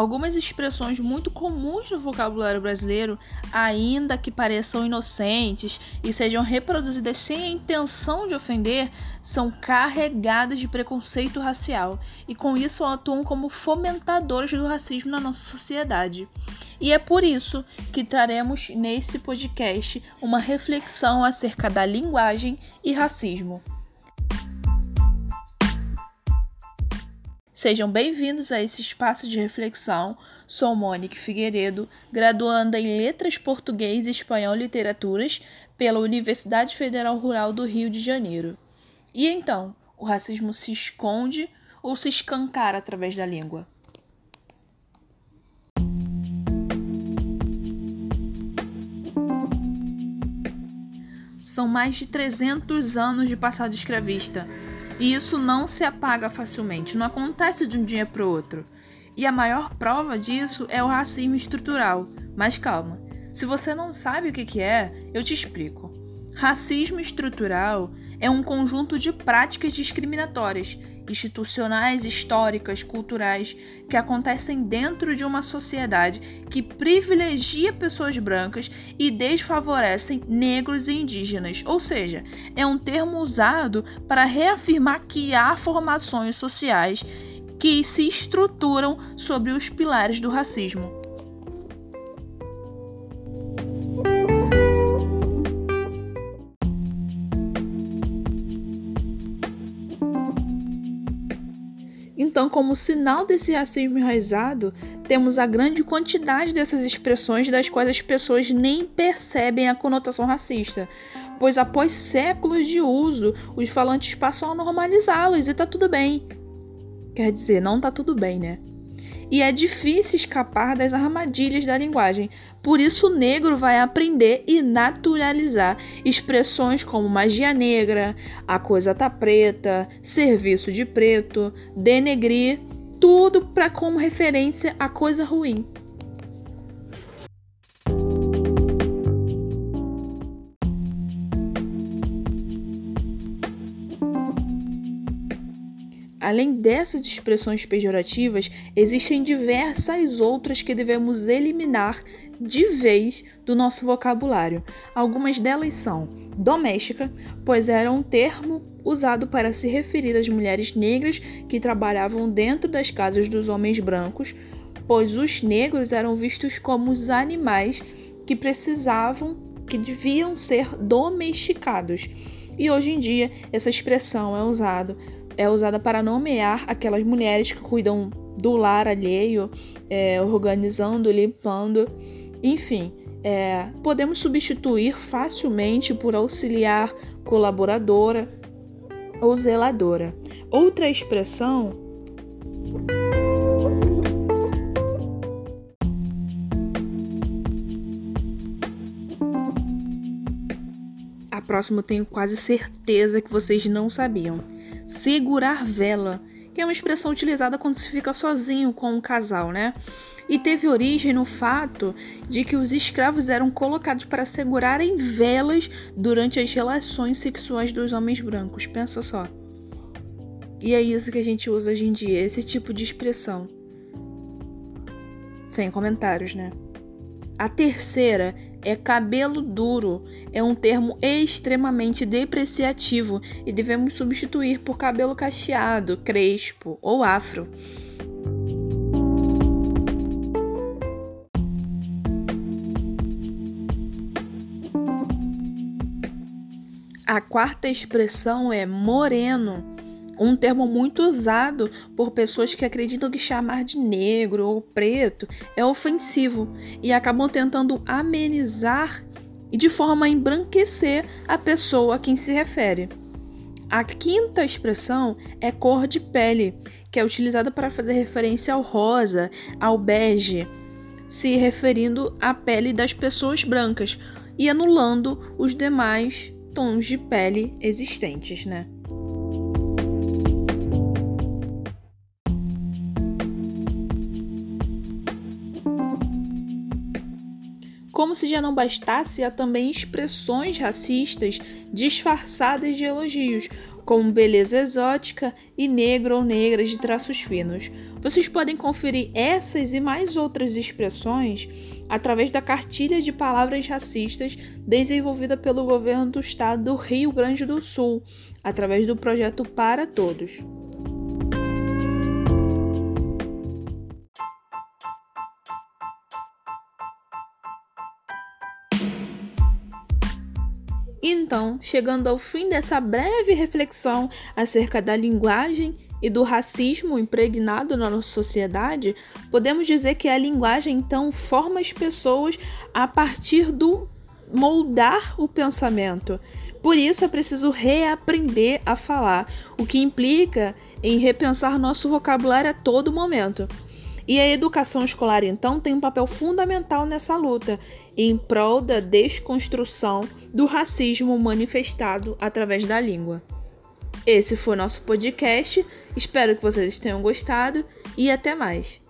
Algumas expressões muito comuns no vocabulário brasileiro, ainda que pareçam inocentes e sejam reproduzidas sem a intenção de ofender, são carregadas de preconceito racial e com isso atuam como fomentadores do racismo na nossa sociedade. E é por isso que traremos nesse podcast uma reflexão acerca da linguagem e racismo. Sejam bem-vindos a esse espaço de reflexão. Sou Mônica Figueiredo, graduanda em Letras Português e Espanhol Literaturas pela Universidade Federal Rural do Rio de Janeiro. E então, o racismo se esconde ou se escancara através da língua? São mais de 300 anos de passado escravista e isso não se apaga facilmente, não acontece de um dia para o outro. E a maior prova disso é o racismo estrutural. Mas calma, se você não sabe o que é, eu te explico. Racismo estrutural é um conjunto de práticas discriminatórias institucionais, históricas, culturais que acontecem dentro de uma sociedade que privilegia pessoas brancas e desfavorecem negros e indígenas. Ou seja, é um termo usado para reafirmar que há formações sociais que se estruturam sobre os pilares do racismo. Então, como sinal desse racismo enraizado, temos a grande quantidade dessas expressões das quais as pessoas nem percebem a conotação racista, pois após séculos de uso, os falantes passam a normalizá-las e tá tudo bem. Quer dizer, não tá tudo bem, né? E é difícil escapar das armadilhas da linguagem. Por isso, o negro vai aprender e naturalizar expressões como magia negra, a coisa tá preta, serviço de preto, denegrir, tudo para como referência a coisa ruim. Além dessas expressões pejorativas, existem diversas outras que devemos eliminar de vez do nosso vocabulário. Algumas delas são doméstica, pois era um termo usado para se referir às mulheres negras que trabalhavam dentro das casas dos homens brancos, pois os negros eram vistos como os animais que precisavam, que deviam ser domesticados. E hoje em dia essa expressão é usada é usada para nomear aquelas mulheres que cuidam do lar alheio, é, organizando, limpando, enfim. É, podemos substituir facilmente por auxiliar, colaboradora ou zeladora. Outra expressão. A próxima eu tenho quase certeza que vocês não sabiam segurar vela, que é uma expressão utilizada quando se fica sozinho com um casal, né? E teve origem no fato de que os escravos eram colocados para segurarem velas durante as relações sexuais dos homens brancos. Pensa só. E é isso que a gente usa hoje em dia, esse tipo de expressão. Sem comentários, né? A terceira é cabelo duro. É um termo extremamente depreciativo e devemos substituir por cabelo cacheado, crespo ou afro. A quarta expressão é moreno um termo muito usado por pessoas que acreditam que chamar de negro ou preto é ofensivo e acabam tentando amenizar e de forma a embranquecer a pessoa a quem se refere. A quinta expressão é cor de pele, que é utilizada para fazer referência ao rosa, ao bege, se referindo à pele das pessoas brancas e anulando os demais tons de pele existentes, né? Como se já não bastasse, há também expressões racistas disfarçadas de elogios, como beleza exótica e negro ou negra de traços finos. Vocês podem conferir essas e mais outras expressões através da cartilha de palavras racistas desenvolvida pelo governo do estado do Rio Grande do Sul, através do projeto Para Todos. Então, chegando ao fim dessa breve reflexão acerca da linguagem e do racismo impregnado na nossa sociedade, podemos dizer que a linguagem então forma as pessoas a partir do moldar o pensamento. Por isso é preciso reaprender a falar, o que implica em repensar nosso vocabulário a todo momento. E a educação escolar, então, tem um papel fundamental nessa luta, em prol da desconstrução do racismo manifestado através da língua. Esse foi nosso podcast, espero que vocês tenham gostado e até mais.